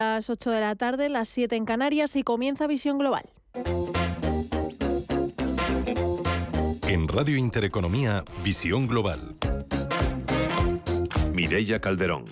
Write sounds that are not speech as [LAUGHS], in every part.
las 8 de la tarde, las 7 en Canarias y comienza Visión Global. En Radio Intereconomía, Visión Global. Mireya Calderón.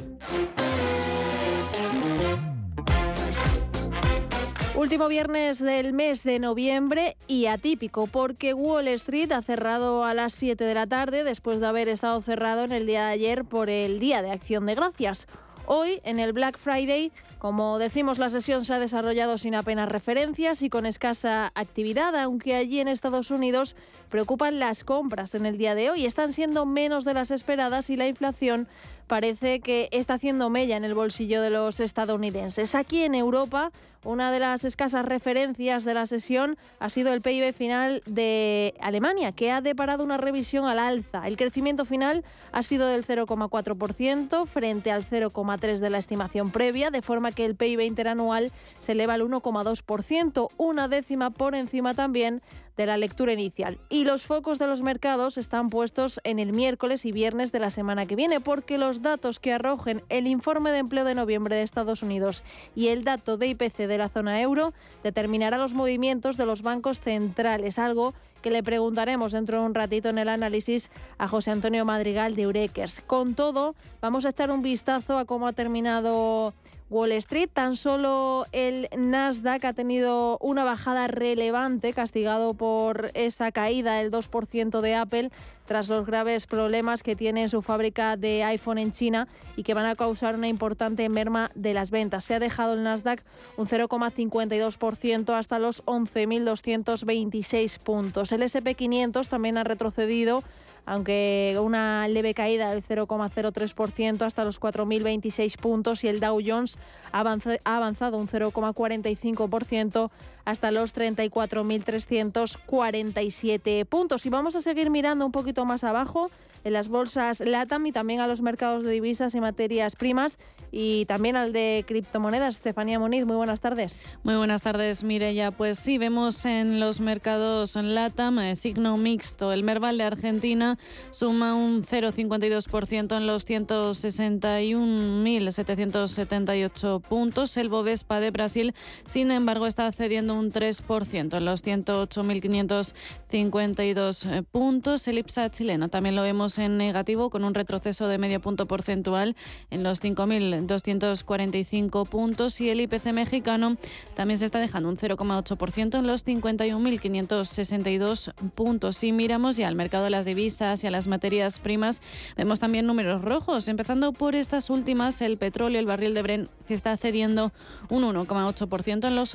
Último viernes del mes de noviembre y atípico porque Wall Street ha cerrado a las 7 de la tarde después de haber estado cerrado en el día de ayer por el Día de Acción de Gracias. Hoy, en el Black Friday, como decimos, la sesión se ha desarrollado sin apenas referencias y con escasa actividad, aunque allí en Estados Unidos preocupan las compras en el día de hoy. Están siendo menos de las esperadas y la inflación parece que está haciendo mella en el bolsillo de los estadounidenses. Aquí en Europa, una de las escasas referencias de la sesión ha sido el PIB final de Alemania, que ha deparado una revisión al alza. El crecimiento final ha sido del 0,4% frente al 0,3% de la estimación previa, de forma que el PIB interanual se eleva al 1,2%, una décima por encima también de la lectura inicial. Y los focos de los mercados están puestos en el miércoles y viernes de la semana que viene, porque los datos que arrojen el informe de empleo de noviembre de Estados Unidos y el dato de IPC de la zona euro determinará los movimientos de los bancos centrales, algo que le preguntaremos dentro de un ratito en el análisis a José Antonio Madrigal de Eurekers. Con todo, vamos a echar un vistazo a cómo ha terminado Wall Street. Tan solo el Nasdaq ha tenido una bajada relevante, castigado por esa caída del 2% de Apple tras los graves problemas que tiene en su fábrica de iPhone en China y que van a causar una importante merma de las ventas. Se ha dejado el Nasdaq un 0,52% hasta los 11.226 puntos. El SP500 también ha retrocedido aunque una leve caída del 0,03% hasta los 4.026 puntos y el Dow Jones ha avanzado un 0,45% hasta los 34.347 puntos. Y vamos a seguir mirando un poquito más abajo en las bolsas LATAM y también a los mercados de divisas y materias primas y también al de criptomonedas. Estefanía Moniz, muy buenas tardes. Muy buenas tardes, Mireya. Pues sí, vemos en los mercados LATAM eh, signo mixto. El Merval de Argentina suma un 0,52% en los 161.778 puntos. El Bovespa de Brasil, sin embargo, está cediendo un 3% en los 108.552 eh, puntos. El IPSA chileno también lo vemos en negativo con un retroceso de medio punto porcentual en los 5.245 puntos y el IPC mexicano también se está dejando un 0,8% en los 51.562 puntos. Si miramos ya al mercado de las divisas y a las materias primas, vemos también números rojos, empezando por estas últimas, el petróleo, el barril de Brent, que está cediendo un 1,8% en los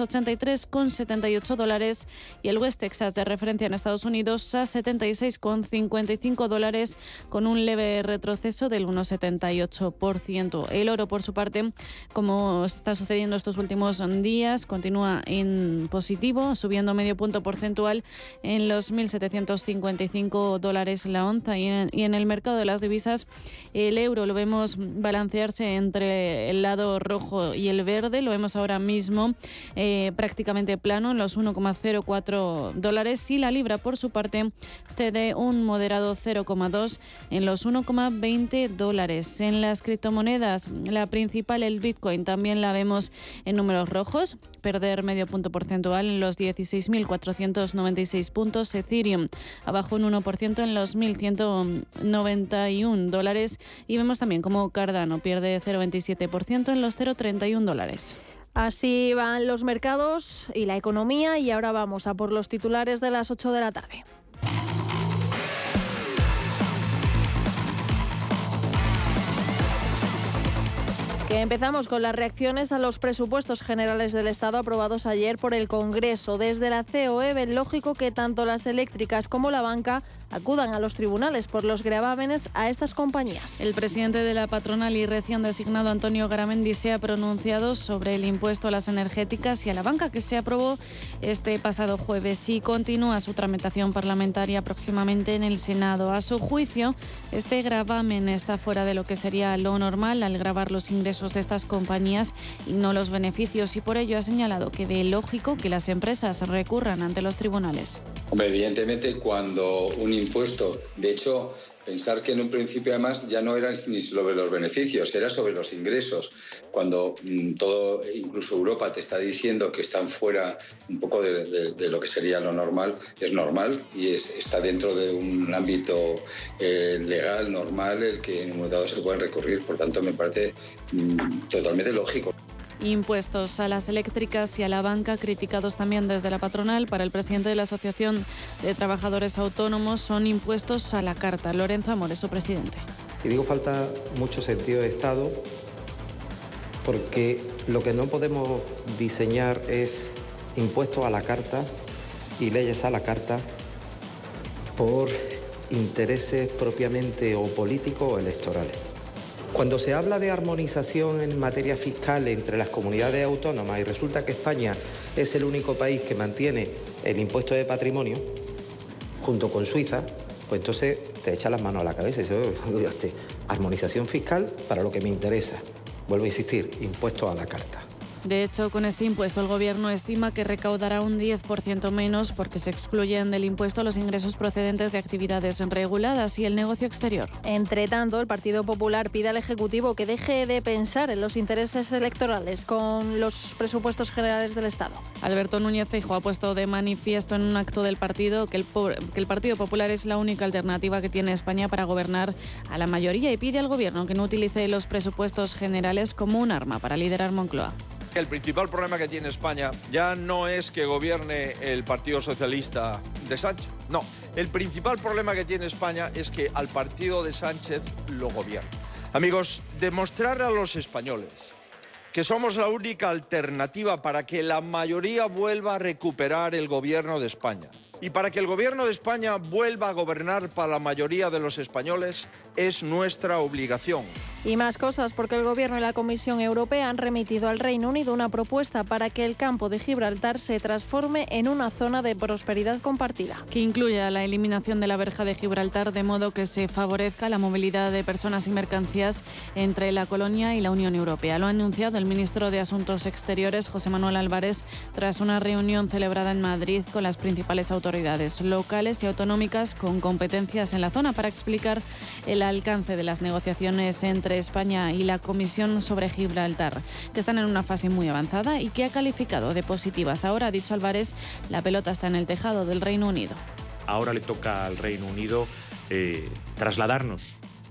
83,78 dólares y el West Texas de referencia en Estados Unidos a 76,55 dólares con un leve retroceso del 1,78%. El oro, por su parte, como está sucediendo estos últimos días, continúa en positivo, subiendo medio punto porcentual en los 1.755 dólares la onza. Y en, el mercado de las divisas, el euro lo vemos balancearse entre el lado rojo y el verde. Lo vemos ahora mismo eh, prácticamente plano en los 1,04 dólares. Y la libra, por su parte, cede un moderado 0,2 en los 1,20 dólares. En las criptomonedas, la principal, el Bitcoin, también la vemos en números rojos, perder medio punto porcentual en los 16.496 puntos. Ethereum abajo un 1% en los 1.191 dólares y vemos también como Cardano pierde 0,27% en los 0,31 dólares. Así van los mercados y la economía y ahora vamos a por los titulares de las 8 de la tarde. Empezamos con las reacciones a los presupuestos generales del Estado aprobados ayer por el Congreso. Desde la COE ven lógico que tanto las eléctricas como la banca acudan a los tribunales por los gravámenes a estas compañías. El presidente de la patronal y recién designado Antonio Garamendi se ha pronunciado sobre el impuesto a las energéticas y a la banca que se aprobó este pasado jueves y continúa su tramitación parlamentaria próximamente en el Senado. A su juicio, este gravamen está fuera de lo que sería lo normal al grabar los ingresos de estas compañías y no los beneficios y por ello ha señalado que ve lógico que las empresas recurran ante los tribunales. evidentemente cuando un impuesto, de hecho, Pensar que en un principio además ya no era ni sobre los beneficios, era sobre los ingresos. Cuando mm, todo, incluso Europa te está diciendo que están fuera un poco de, lo que sería lo normal, es normal y está dentro de un ámbito eh, legal, normal, el que en un momento dado se puede recurrir. Por tanto, me parece mm, totalmente lógico. Impuestos a las eléctricas y a la banca, criticados también desde la patronal, para el presidente de la Asociación de Trabajadores Autónomos, son impuestos a la carta. Lorenzo Amores, su presidente. Y digo falta mucho sentido de Estado porque lo que no podemos diseñar es impuestos a la carta y leyes a la carta por intereses propiamente o políticos o electorales. Cuando se habla de armonización en materia fiscal entre las comunidades autónomas y resulta que España es el único país que mantiene el impuesto de patrimonio, junto con Suiza, pues entonces te echa las manos a la cabeza y dice, armonización fiscal para lo que me interesa. Vuelvo a insistir, impuesto a la carta. De hecho, con este impuesto el Gobierno estima que recaudará un 10% menos porque se excluyen del impuesto los ingresos procedentes de actividades reguladas y el negocio exterior. Entre tanto, el Partido Popular pide al Ejecutivo que deje de pensar en los intereses electorales con los presupuestos generales del Estado. Alberto Núñez Feijóo ha puesto de manifiesto en un acto del partido que el, que el Partido Popular es la única alternativa que tiene España para gobernar a la mayoría y pide al Gobierno que no utilice los presupuestos generales como un arma para liderar Moncloa. El principal problema que tiene España ya no es que gobierne el Partido Socialista de Sánchez. No, el principal problema que tiene España es que al partido de Sánchez lo gobierna. Amigos, demostrar a los españoles que somos la única alternativa para que la mayoría vuelva a recuperar el gobierno de España y para que el gobierno de España vuelva a gobernar para la mayoría de los españoles es nuestra obligación. Y más cosas, porque el Gobierno y la Comisión Europea han remitido al Reino Unido una propuesta para que el campo de Gibraltar se transforme en una zona de prosperidad compartida. Que incluya la eliminación de la verja de Gibraltar de modo que se favorezca la movilidad de personas y mercancías entre la colonia y la Unión Europea. Lo ha anunciado el ministro de Asuntos Exteriores, José Manuel Álvarez, tras una reunión celebrada en Madrid con las principales autoridades locales y autonómicas con competencias en la zona para explicar el alcance de las negociaciones entre España y la Comisión sobre Gibraltar, que están en una fase muy avanzada y que ha calificado de positivas. Ahora, ha dicho Álvarez, la pelota está en el tejado del Reino Unido. Ahora le toca al Reino Unido eh, trasladarnos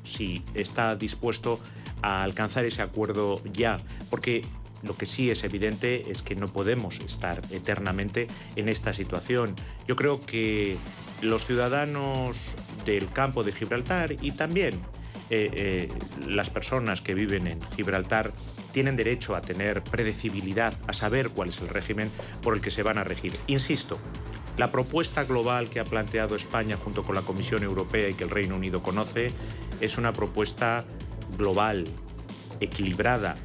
si está dispuesto a alcanzar ese acuerdo ya, porque lo que sí es evidente es que no podemos estar eternamente en esta situación. Yo creo que los ciudadanos del campo de Gibraltar y también eh, eh, las personas que viven en Gibraltar tienen derecho a tener predecibilidad, a saber cuál es el régimen por el que se van a regir. Insisto, la propuesta global que ha planteado España junto con la Comisión Europea y que el Reino Unido conoce es una propuesta global, equilibrada,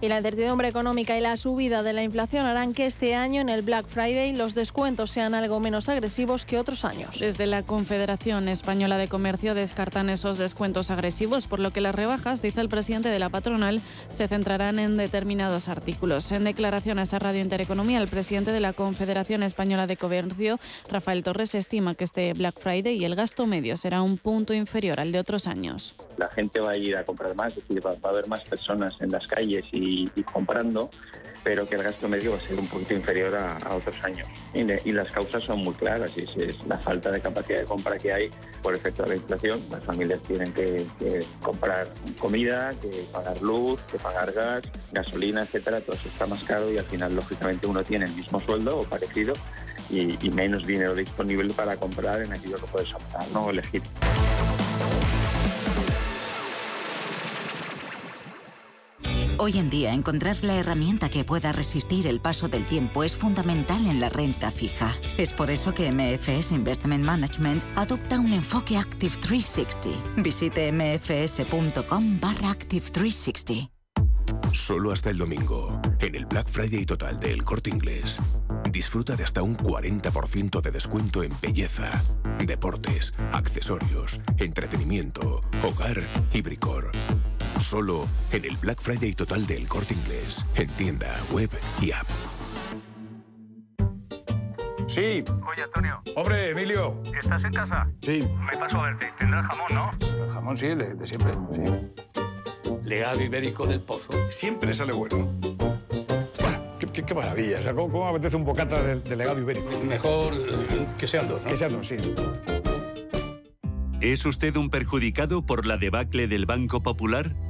y la incertidumbre económica y la subida de la inflación harán que este año en el Black Friday los descuentos sean algo menos agresivos que otros años. Desde la Confederación Española de Comercio descartan esos descuentos agresivos, por lo que las rebajas, dice el presidente de la patronal, se centrarán en determinados artículos. En declaraciones a Radio Intereconomía, el presidente de la Confederación Española de Comercio, Rafael Torres, estima que este Black Friday y el gasto medio será un punto inferior al de otros años. La gente va a ir a comprar más, es decir, va a haber más personas en las calles y y, comprando, pero que el gasto medio va a ser un poquito inferior a, otros años. Y, las causas son muy claras, y es, la falta de capacidad de compra que hay por efecto de la inflación. Las familias tienen que, comprar comida, que pagar luz, que pagar gas, gasolina, etcétera, todo eso está más caro y al final, lógicamente, uno tiene el mismo sueldo o parecido y, menos dinero disponible para comprar en aquello que puedes optar, ¿no? elegir. Hoy en día, encontrar la herramienta que pueda resistir el paso del tiempo es fundamental en la renta fija. Es por eso que MFS Investment Management adopta un enfoque Active 360. Visite mfs.com barra Active 360. Solo hasta el domingo, en el Black Friday total del Corte Inglés. Disfruta de hasta un 40% de descuento en belleza, deportes, accesorios, entretenimiento, hogar y bricor. Solo en el Black Friday total del Corte Inglés, en tienda, web y app. Sí. Oye, Antonio. Hombre, Emilio. ¿Estás en casa? Sí. Me paso a verte. Tendrás jamón, ¿no? El jamón sí, de, de siempre, sí. Legado ibérico del pozo. Siempre sale bueno. Qué, qué- qué maravilla. O sea, ¿cómo, apetece un bocata de, de legado ibérico? Mejor que sean dos, ¿no? Que sean dos, sí. ¿Es usted un perjudicado por la debacle del Banco Popular?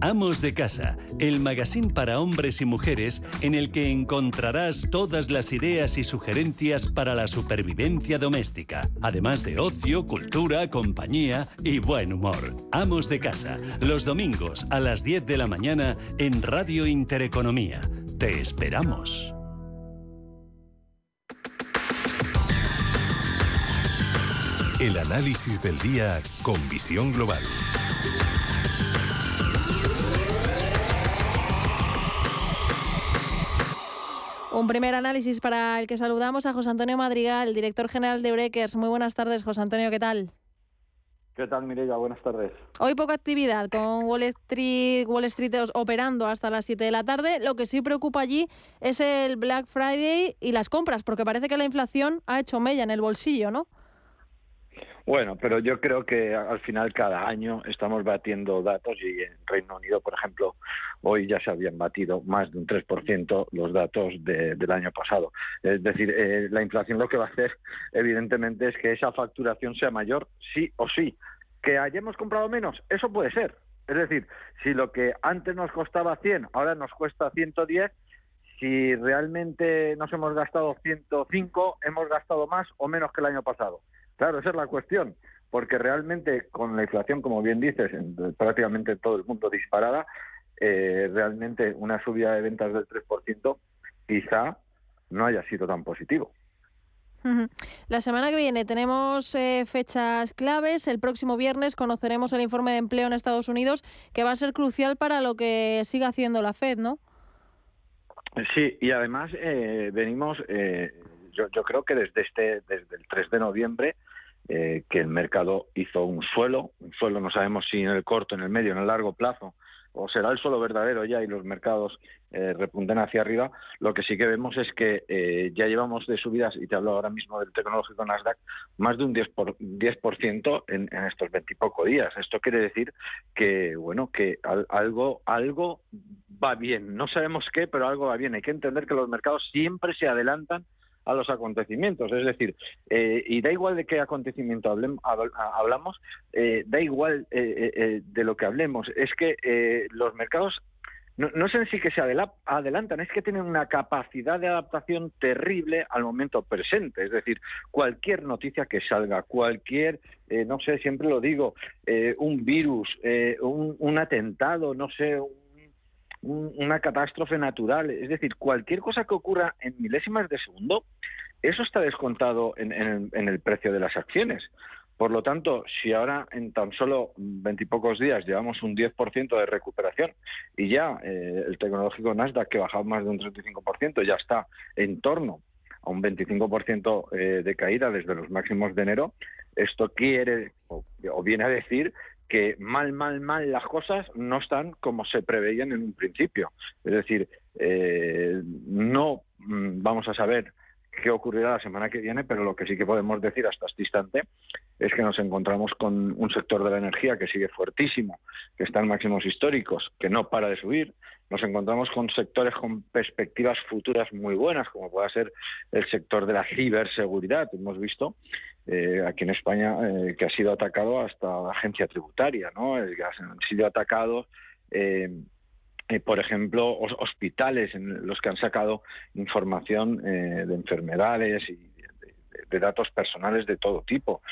Amos de Casa, el magazine para hombres y mujeres en el que encontrarás todas las ideas y sugerencias para la supervivencia doméstica, además de ocio, cultura, compañía y buen humor. Amos de Casa, los domingos a las 10 de la mañana en Radio Intereconomía. Te esperamos. El análisis del día con visión global. Un primer análisis para el que saludamos a José Antonio Madrigal, director general de Breakers. Muy buenas tardes, José Antonio, ¿qué tal? ¿Qué tal, Mireia? Buenas tardes. Hoy poca actividad con Wall Street, Wall Street operando hasta las 7 de la tarde. Lo que sí preocupa allí es el Black Friday y las compras, porque parece que la inflación ha hecho mella en el bolsillo, ¿no? Bueno, pero yo creo que al final cada año estamos batiendo datos y en Reino Unido, por ejemplo, hoy ya se habían batido más de un 3% los datos de- del año pasado. Es decir, eh, la inflación lo que va a hacer, evidentemente, es que esa facturación sea mayor, sí o sí. Que hayamos comprado menos, eso puede ser. Es decir, si lo que antes nos costaba 100, ahora nos cuesta 110, si realmente nos hemos gastado 105, hemos gastado más o menos que el año pasado. Claro, esa es la cuestión, porque realmente con la inflación, como bien dices, en prácticamente todo el mundo disparada, eh, realmente una subida de ventas del 3% quizá no haya sido tan positivo. La semana que viene tenemos eh, fechas claves. El próximo viernes conoceremos el informe de empleo en Estados Unidos, que va a ser crucial para lo que siga haciendo la Fed, ¿no? Sí, y además eh, venimos, eh, yo, creo que desde este, desde el 3 de noviembre, eh, que el mercado hizo un suelo, un suelo no sabemos si en el corto, en el medio, en el largo plazo, o será el suelo verdadero ya y los mercados eh, repunten hacia arriba, lo que sí que vemos es que eh, ya llevamos de subidas, y te hablo ahora mismo del tecnológico Nasdaq, más de un 10%, por, 10 en, en estos veintipoco días. Esto quiere decir que, bueno, que al- algo, algo va bien. No sabemos qué, pero algo va bien. Hay que entender que los mercados siempre se adelantan a los acontecimientos. Es decir, eh, y da igual de qué acontecimiento hablem- habl- hablamos, eh, da igual eh, eh, eh, de lo que hablemos. Es que eh, los mercados no, no es en sí que se adela- adelantan, es que tienen una capacidad de adaptación terrible al momento presente. Es decir, cualquier noticia que salga, cualquier, eh, no sé, siempre lo digo, eh, un virus, eh, un, un atentado, no sé, un- un- una catástrofe natural, es decir, cualquier cosa que ocurra en milésimas de segundo, eso está descontado en, en el, precio de las acciones. Por lo tanto, si ahora en tan solo veintipocos días llevamos un 10% de recuperación y ya eh, el tecnológico Nasdaq, que bajaba más de un 35%, ya está en torno a un 25% eh, de caída desde los máximos de enero, esto quiere o viene a decir que mal, mal, mal las cosas no están como se preveían en un principio. Es decir, eh, no mm, vamos a saber qué ocurrirá la semana que viene, pero lo que sí que podemos decir hasta este instante es que nos encontramos con un sector de la energía que sigue fuertísimo, que está en máximos históricos, que no para de subir. Nos encontramos con sectores con perspectivas futuras muy buenas, como pueda ser el sector de la ciberseguridad. Hemos visto eh, aquí en España eh, que ha sido atacado hasta la agencia tributaria, ¿no? Eh, han sido atacados. Eh, por ejemplo, hos- hospitales en los que han sacado información eh, de enfermedades y de, datos personales de todo tipo.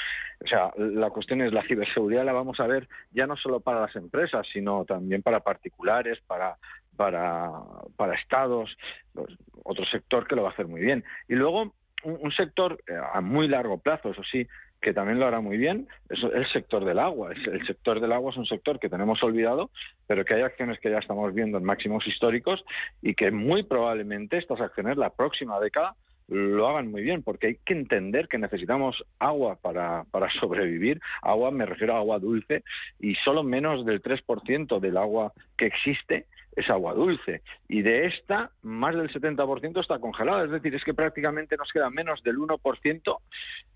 O sea, la cuestión es la ciberseguridad la vamos a ver ya no solo para las empresas, sino también para particulares, para para, para estados, pues, otro sector que lo va a hacer muy bien. Y luego un, un sector eh, a muy largo plazo, eso sí, que también lo hará muy bien, es el sector del agua. El sector del agua es un sector que tenemos olvidado, pero que hay acciones que ya estamos viendo en máximos históricos y que muy probablemente estas acciones la próxima década lo hagan muy bien, porque hay que entender que necesitamos agua para, para sobrevivir. Agua, me refiero a agua dulce, y solo menos del 3% del agua que existe es agua dulce. Y de esta, más del 70% está congelada. Es decir, es que prácticamente nos queda menos del 1%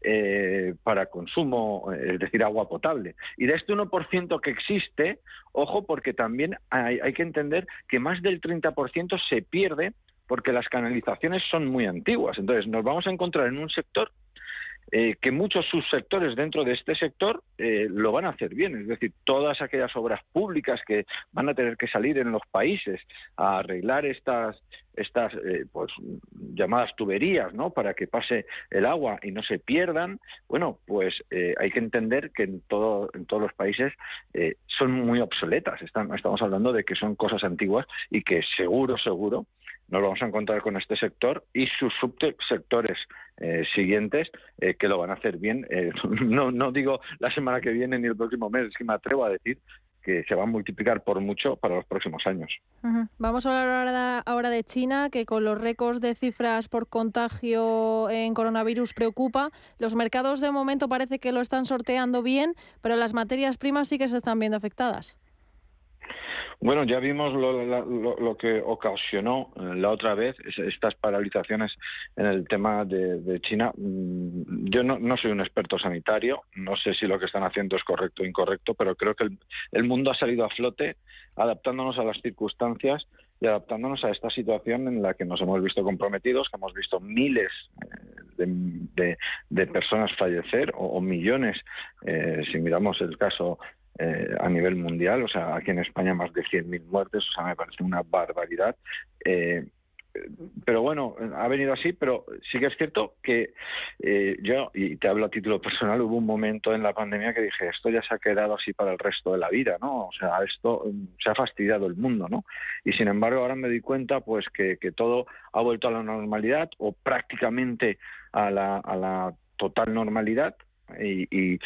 eh, para consumo, es decir, agua potable. Y de este 1% que existe, ojo, porque también hay, hay que entender que más del 30% se pierde porque las canalizaciones son muy antiguas. Entonces, nos vamos a encontrar en un sector eh, que muchos subsectores dentro de este sector eh, lo van a hacer bien. Es decir, todas aquellas obras públicas que van a tener que salir en los países a arreglar estas estas eh, pues llamadas tuberías no para que pase el agua y no se pierdan bueno pues hay que entender que en todo en todos los países son muy obsoletas estamos hablando de que son cosas antiguas y que seguro seguro nos vamos a encontrar con este sector y sus subsectores eh, siguientes eh, que lo van a hacer bien. Eh, [LAUGHS] no, no digo la semana que viene ni el próximo mes, es que me atrevo a decir que se va a multiplicar por mucho para los próximos años. Vamos a hablar ahora, ahora de China, que con los récords de cifras por contagio en coronavirus preocupa. Los mercados de momento parece que lo están sorteando bien, pero las materias primas sí que se están viendo afectadas. Bueno, ya vimos lo, que ocasionó eh, la otra vez estas paralizaciones en el tema de, China. Mm, yo no, soy un experto sanitario, no sé si lo que están haciendo es correcto o incorrecto, pero creo que el, mundo ha salido a flote adaptándonos a las circunstancias y adaptándonos a esta situación en la que nos hemos visto comprometidos, que hemos visto miles eh, de, personas fallecer o, millones, eh, si miramos el caso eh, a nivel mundial, o sea, aquí en España más de 100.000 muertes, o sea, me parece una barbaridad. Eh, pero bueno, ha venido así, pero sí que es cierto que eh, yo, y te hablo a título personal, hubo un momento en la pandemia que dije, esto ya se ha quedado así para el resto de la vida, ¿no? O sea, esto mm, se ha fastidiado el mundo, ¿no? Y sin embargo, ahora me di cuenta, pues, que, todo ha vuelto a la normalidad o prácticamente a la, a la total normalidad y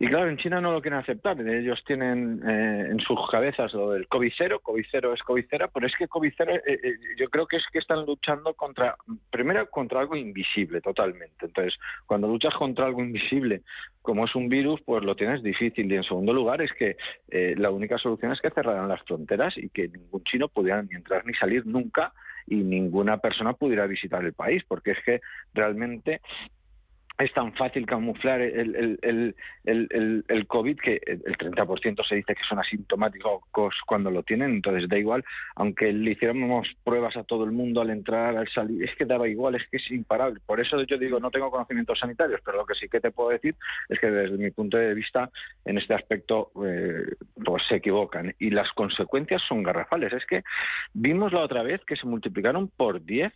y claro, en China no lo quieren aceptar. Ellos tienen eh, en sus cabezas lo del COVID cero, COVID cero es COVID cero, pero es que COVID cero eh, eh, yo creo que es que están luchando contra, primero contra algo invisible totalmente. Entonces, cuando luchas contra algo invisible, como es un virus, pues lo tienes difícil. Y en segundo lugar es que la única solución es que cerraran las fronteras y que ningún chino pudiera ni entrar ni salir nunca y ninguna persona pudiera visitar el país, porque es que realmente es tan fácil camuflar el, el, el, el, COVID que el 30% se dice que son asintomáticos cuando lo tienen, entonces da igual, aunque le hiciéramos pruebas a todo el mundo al entrar, al salir, es que daba igual, es que es imparable. Por eso yo digo, no tengo conocimientos sanitarios, pero lo que sí que te puedo decir es que desde mi punto de vista, en este aspecto, eh, pues se equivocan y las consecuencias son garrafales. Es que vimos la otra vez que se multiplicaron por 10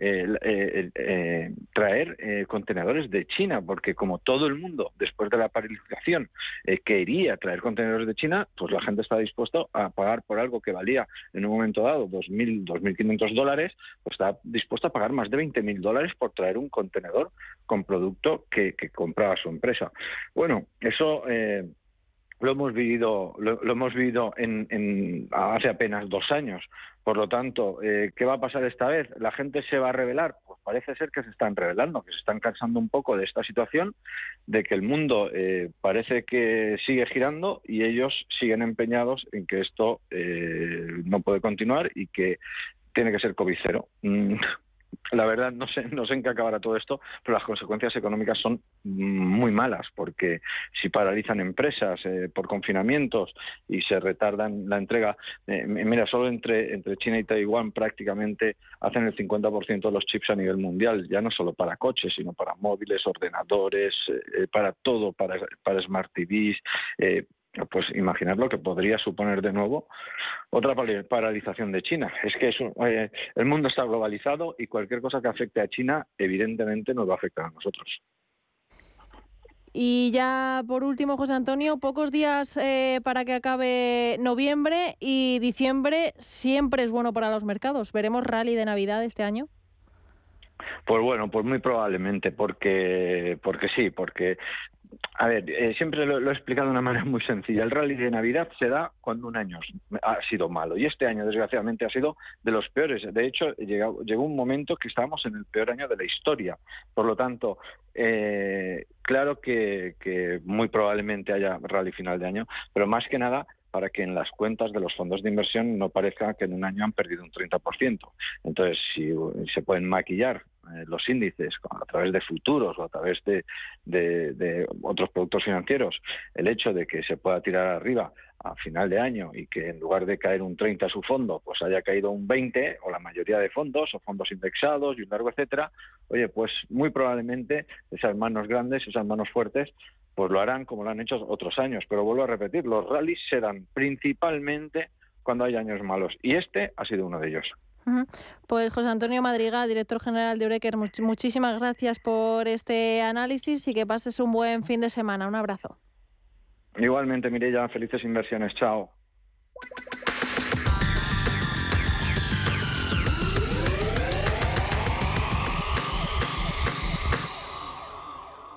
eh, eh, traer eh, contenedores de China, porque como todo el mundo, después de la paralización, quería traer contenedores de China, pues la gente está dispuesta a pagar por algo que valía en un momento dado 2.000, 2.500 dólares, pues está dispuesta a pagar más de 20.000 dólares por traer un contenedor con producto que, compraba su empresa. Bueno, eso lo hemos vivido, lo, hemos vivido en, hace apenas dos años. Por lo tanto, eh, ¿qué va a pasar esta vez? ¿La gente se va a revelar? Pues parece ser que se están revelando, que se están cansando un poco de esta situación, de que el mundo eh, parece que sigue girando y ellos siguen empeñados en que esto eh, no puede continuar y que tiene que ser COVID cero. La verdad no sé, [LAUGHS] no sé en qué acabará todo esto, pero las consecuencias económicas son muy malas, porque si paralizan empresas eh, por confinamientos y se retardan la entrega, eh, mira, solo entre, entre China y Taiwán prácticamente hacen el 50% de los chips a nivel mundial, ya no solo para coches, sino para móviles, ordenadores, eh, para todo, para, para Smart TVs, pues imaginar lo que podría suponer de nuevo otra paralización de China. Es que eh, el mundo está globalizado y cualquier cosa que afecte a China evidentemente nos va a afectar a nosotros. Y ya por último, José Antonio, pocos días eh, para que acabe noviembre y diciembre siempre es bueno para los mercados. ¿Veremos rally de Navidad este año? Pues bueno, pues muy probablemente, porque, porque sí, porque a ver, eh, siempre lo, he explicado de una manera muy sencilla. El rally de Navidad se da cuando un año ha sido malo y este año, desgraciadamente, ha sido de los peores. De hecho, llegó, llegó un momento que estábamos en el peor año de la historia. Por lo tanto, eh, claro que muy probablemente haya rally final de año, pero más que nada para que en las cuentas de los fondos de inversión no parezca que en un año han perdido un 30%. Entonces, si se pueden maquillar eh, los índices a través de futuros o a través de, de, otros productos financieros, el hecho de que se pueda tirar arriba a final de año y que en lugar de caer un 30 a su fondo, pues haya caído un 20 o la mayoría de fondos o fondos indexados y un largo etcétera, oye, pues muy probablemente esas manos grandes, esas manos fuertes, pues lo harán como lo han hecho otros años. Pero vuelvo a repetir, los rallies se dan principalmente cuando hay años malos y este ha sido uno de ellos. Pues José Antonio Madrigal, director general de Breker, much muchísimas gracias por este análisis y que pases un buen fin de semana. Un abrazo. Igualmente, Mireya, felices inversiones. Chao.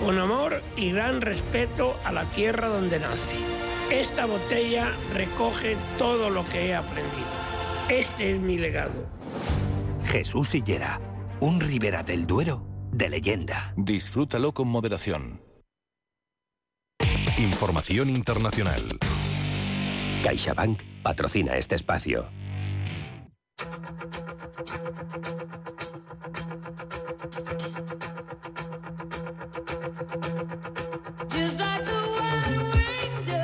con amor y gran respeto a la tierra donde nace. Esta botella recoge todo lo que he aprendido. Este es mi legado. Jesús Sillera, un Ribera del Duero de leyenda. Disfrútalo con moderación. Información internacional. CaixaBank patrocina este espacio.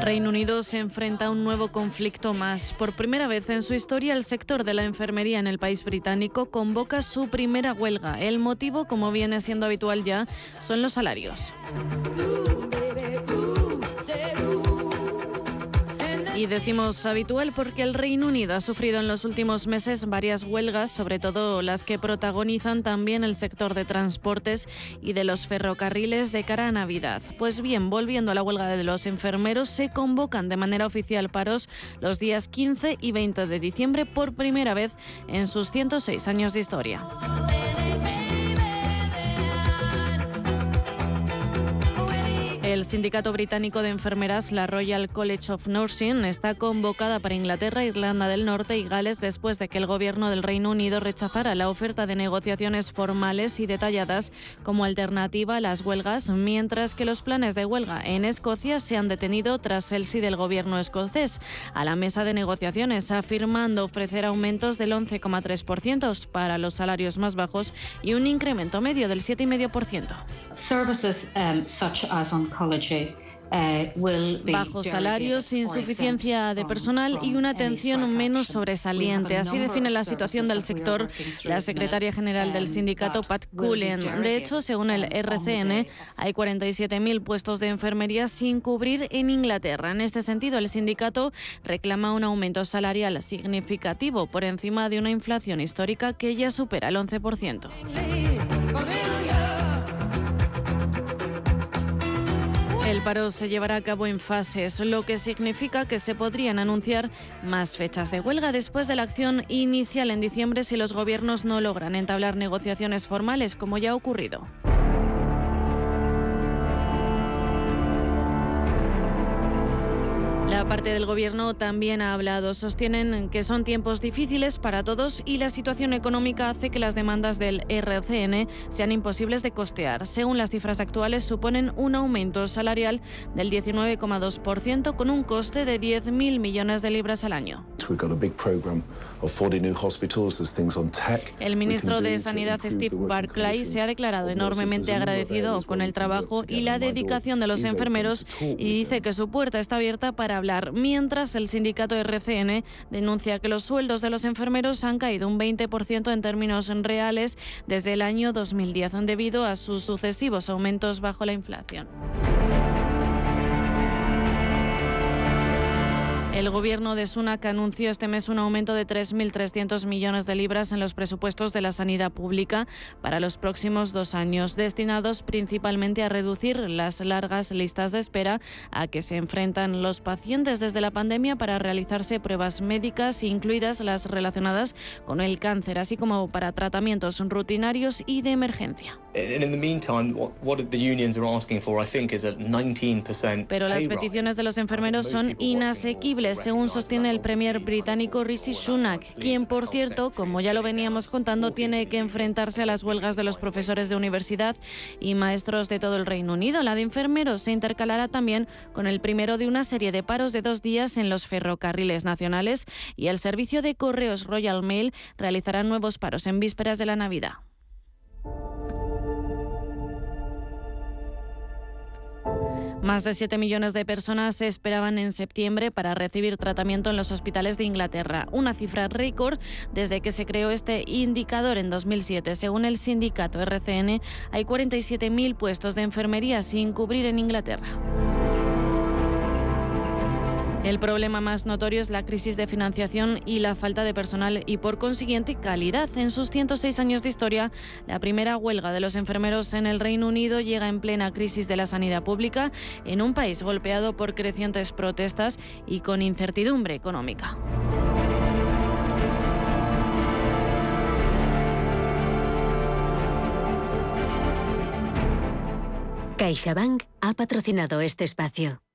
Reino Unido se enfrenta a un nuevo conflicto más. Por primera vez en su historia, el sector de la enfermería en el país británico convoca su primera huelga. El motivo, como viene siendo habitual ya, son los salarios. Decimos habitual porque el Reino Unido ha sufrido en los últimos meses varias huelgas, sobre todo las que protagonizan también el sector de transportes y de los ferrocarriles de cara a Navidad. Pues bien, volviendo a la huelga de los enfermeros, se convocan de manera oficial paros los días 15 y 20 de diciembre por primera vez en sus 106 años de historia. El Sindicato Británico de Enfermeras, la Royal College of Nursing, está convocada para Inglaterra, Irlanda del Norte y Gales después de que el gobierno del Reino Unido rechazara la oferta de negociaciones formales y detalladas como alternativa a las huelgas, mientras que los planes de huelga en Escocia se han detenido tras el sí del gobierno escocés a la mesa de negociaciones, afirmando ofrecer aumentos del 11,3% para los salarios más bajos y un incremento medio del 7,5%. Oncology Bajos salarios, insuficiencia de personal y una atención menos sobresaliente. Así define la situación del sector la secretaria general del sindicato, Pat Cullen. De hecho, según el RCN, hay 47.000 puestos de enfermería sin cubrir en Inglaterra. En este sentido, el sindicato reclama un aumento salarial significativo por encima de una inflación histórica que ya supera el 11%. El paro se llevará a cabo en fases, lo que significa que se podrían anunciar más fechas de huelga después de la acción inicial en diciembre si los gobiernos no logran entablar negociaciones formales, como ya ha ocurrido. La parte del Gobierno también ha hablado. Sostienen que son tiempos difíciles para todos y la situación económica hace que las demandas del RCN sean imposibles de costear. Según las cifras actuales, suponen un aumento salarial del 19,2% con un coste de 10.000 millones de libras al año. El ministro de Sanidad, Steve Barclay, se ha declarado enormemente agradecido con el trabajo y la dedicación de los enfermeros y dice que su puerta está abierta para hablar mientras el sindicato RCN denuncia que los sueldos de los enfermeros han caído un 20% en términos reales desde el año 2010 debido a sus sucesivos aumentos bajo la inflación. El gobierno de Sunak anunció este mes un aumento de 3.300 millones de libras en los presupuestos de la sanidad pública para los próximos dos años, destinados principalmente a reducir las largas listas de espera a que se enfrentan los pacientes desde la pandemia para realizarse pruebas médicas, incluidas las relacionadas con el cáncer, así como para tratamientos rutinarios y de emergencia. Pero las peticiones de los enfermeros son inasequibles según sostiene el premier británico Rishi Sunak, quien, por cierto, como ya lo veníamos contando, tiene que enfrentarse a las huelgas de los profesores de universidad y maestros de todo el Reino Unido. La de enfermeros se intercalará también con el primero de una serie de paros de dos días en los ferrocarriles nacionales y el servicio de correos Royal Mail realizará nuevos paros en vísperas de la Navidad. Más de 7 millones de personas se esperaban en septiembre para recibir tratamiento en los hospitales de Inglaterra, una cifra récord desde que se creó este indicador en 2007. Según el sindicato RCN, hay 47.000 puestos de enfermería sin cubrir en Inglaterra. El problema más notorio es la crisis de financiación y la falta de personal y por consiguiente calidad. En sus 106 años de historia, la primera huelga de los enfermeros en el Reino Unido llega en plena crisis de la sanidad pública en un país golpeado por crecientes protestas y con incertidumbre económica. CaixaBank ha patrocinado este espacio.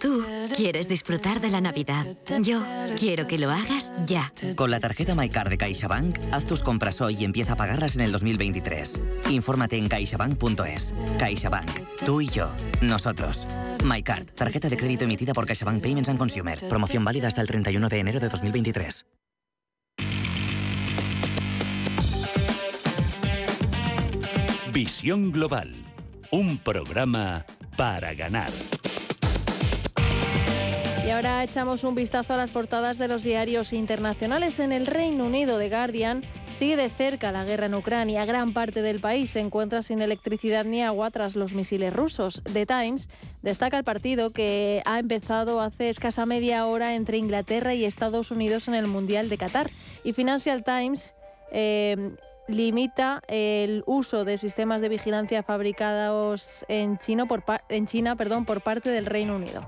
Tú quieres disfrutar de la Navidad. Yo quiero que lo hagas ya. Con la tarjeta MyCard de CaixaBank, haz tus compras hoy y empieza a pagarlas en el 2023. Infórmate en caixabank.es. CaixaBank. Tú y yo. Nosotros. MyCard. Tarjeta de crédito emitida por CaixaBank Payments and Consumer. Promoción válida hasta el 31 de enero de 2023. Visión Global. Un programa para ganar. Y ahora echamos un vistazo a las portadas de los diarios internacionales. En el Reino Unido, The Guardian sigue de cerca la guerra en Ucrania. Gran parte del país se encuentra sin electricidad ni agua tras los misiles rusos. The Times destaca el partido que ha empezado hace escasa media hora entre Inglaterra y Estados Unidos en el Mundial de Qatar. Y Financial Times eh, limita el uso de sistemas de vigilancia fabricados en, China por, parte del Reino Unido.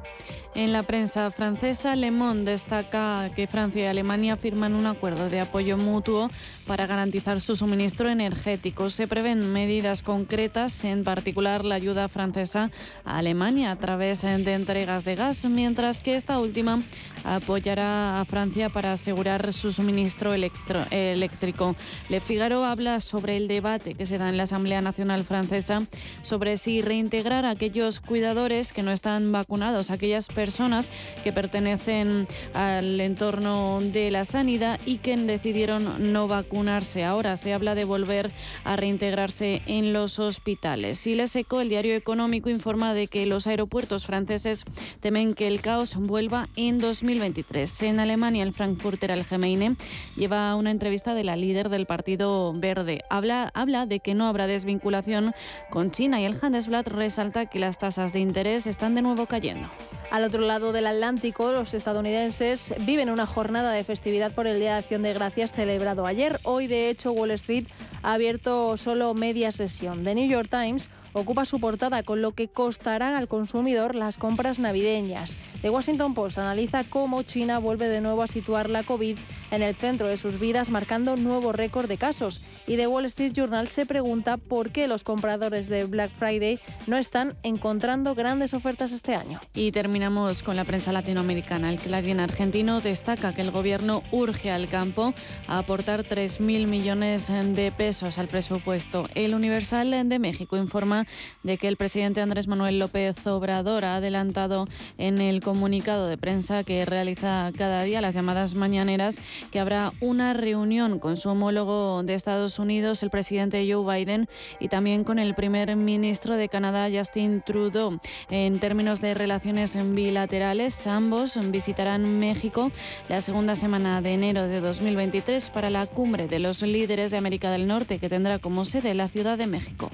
En la prensa francesa, Le Monde destaca que Francia y Alemania firman un acuerdo de apoyo mutuo para garantizar su suministro energético. Se prevén medidas concretas, en particular la ayuda francesa a Alemania a través de entregas de gas, mientras que esta última apoyará a Francia para asegurar su suministro eléctrico. Le Figaro habla sobre el debate que se da en la Asamblea Nacional Francesa sobre si reintegrar a aquellos cuidadores que no están vacunados, aquellas personas que pertenecen al entorno de la sanidad y que decidieron no vacunarse. Ahora se habla de volver a reintegrarse en los hospitales. Y Les Eco, el diario económico, informa de que los aeropuertos franceses temen que el caos vuelva en 2023. En Alemania, el Frankfurter Allgemeine lleva una entrevista de la líder del partido Verde. Habla, habla de que no habrá desvinculación con China y el Handelsblatt resalta que las tasas de interés están de nuevo cayendo. Al otro lado del Atlántico, los estadounidenses viven una jornada de festividad por el Día de Acción de Gracias celebrado ayer. Hoy, de hecho, Wall Street ha abierto solo media sesión. The New York Times ocupa su portada con lo que costarán al consumidor las compras navideñas. The Washington Post analiza cómo China vuelve de nuevo a situar la COVID en el centro de sus vidas, marcando nuevo récord de casos. Y The Wall Street Journal se pregunta por qué los compradores de Black Friday no están encontrando grandes ofertas este año. Y terminamos con la prensa latinoamericana. El Clarín argentino destaca que el gobierno urge al campo a aportar 3.000 millones de pesos al presupuesto. El Universal de México informa de que el presidente Andrés Manuel López Obrador ha adelantado en el comunicado de prensa que realiza cada día las llamadas mañaneras que habrá una reunión con su homólogo de Estados Unidos, el presidente Joe Biden, y también con el primer ministro de Canadá, Justin Trudeau. En términos de relaciones bilaterales, ambos visitarán México la segunda semana de enero de 2023 para la cumbre de los líderes de América del Norte, que tendrá como sede la Ciudad de México.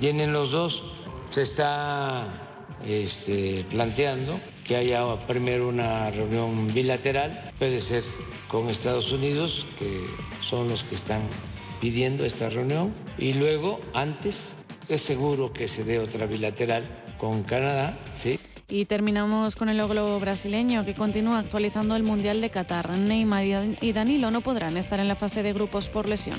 Vienen los dos, se está este, planteando que haya primero una reunión bilateral, puede ser con Estados Unidos, que son los que están pidiendo esta reunión, y luego, antes, es seguro que se dé otra bilateral con Canadá, ¿sí? Y terminamos con el logro brasileño que continúa actualizando el Mundial de Qatar. Neymar y Danilo no podrán estar en la fase de grupos por lesión.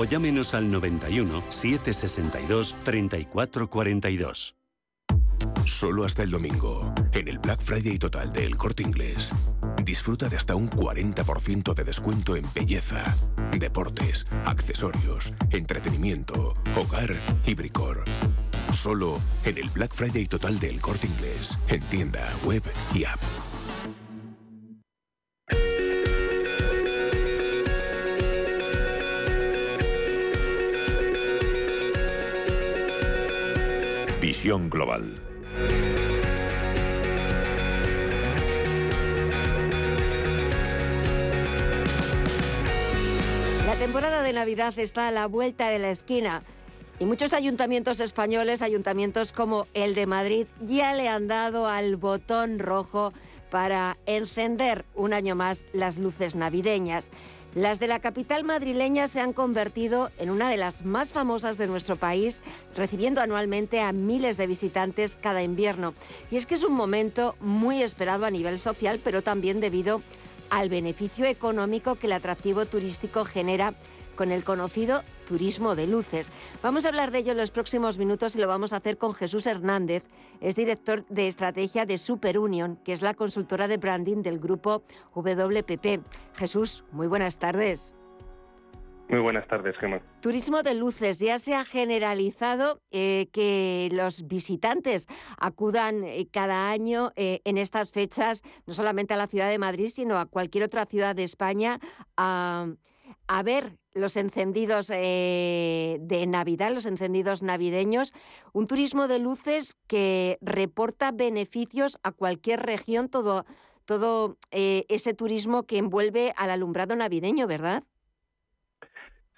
o llámenos al 91 762 3442. Solo hasta el domingo, en el Black Friday total del Corte Inglés. Disfruta de hasta un 40% de descuento en belleza, deportes, accesorios, entretenimiento, hogar y bricor. Solo en el Black Friday total del Corte Inglés, en tienda, web y app. La temporada de Navidad está a la vuelta de la esquina y muchos ayuntamientos españoles, ayuntamientos como el de Madrid, ya le han dado al botón rojo para encender un año más las luces navideñas. Las de la capital madrileña se han convertido en una de las más famosas de nuestro país, recibiendo anualmente a miles de visitantes cada invierno. Y es que es un momento muy esperado a nivel social, pero también debido al beneficio económico que el atractivo turístico genera con el conocido turismo de luces. Vamos a hablar de ello en los próximos minutos y lo vamos a hacer con Jesús Hernández, es director de estrategia de Super Union, que es la consultora de branding del grupo WPP. Jesús, muy buenas tardes. Muy buenas tardes, Gemma. Turismo de luces. Ya se ha generalizado eh, que los visitantes acudan eh, cada año eh, en estas fechas, no solamente a la ciudad de Madrid, sino a cualquier otra ciudad de España, a a ver los encendidos eh, de Navidad, los encendidos navideños, un turismo de luces que reporta beneficios a cualquier región, todo, todo eh, ese turismo que envuelve al alumbrado navideño, ¿verdad?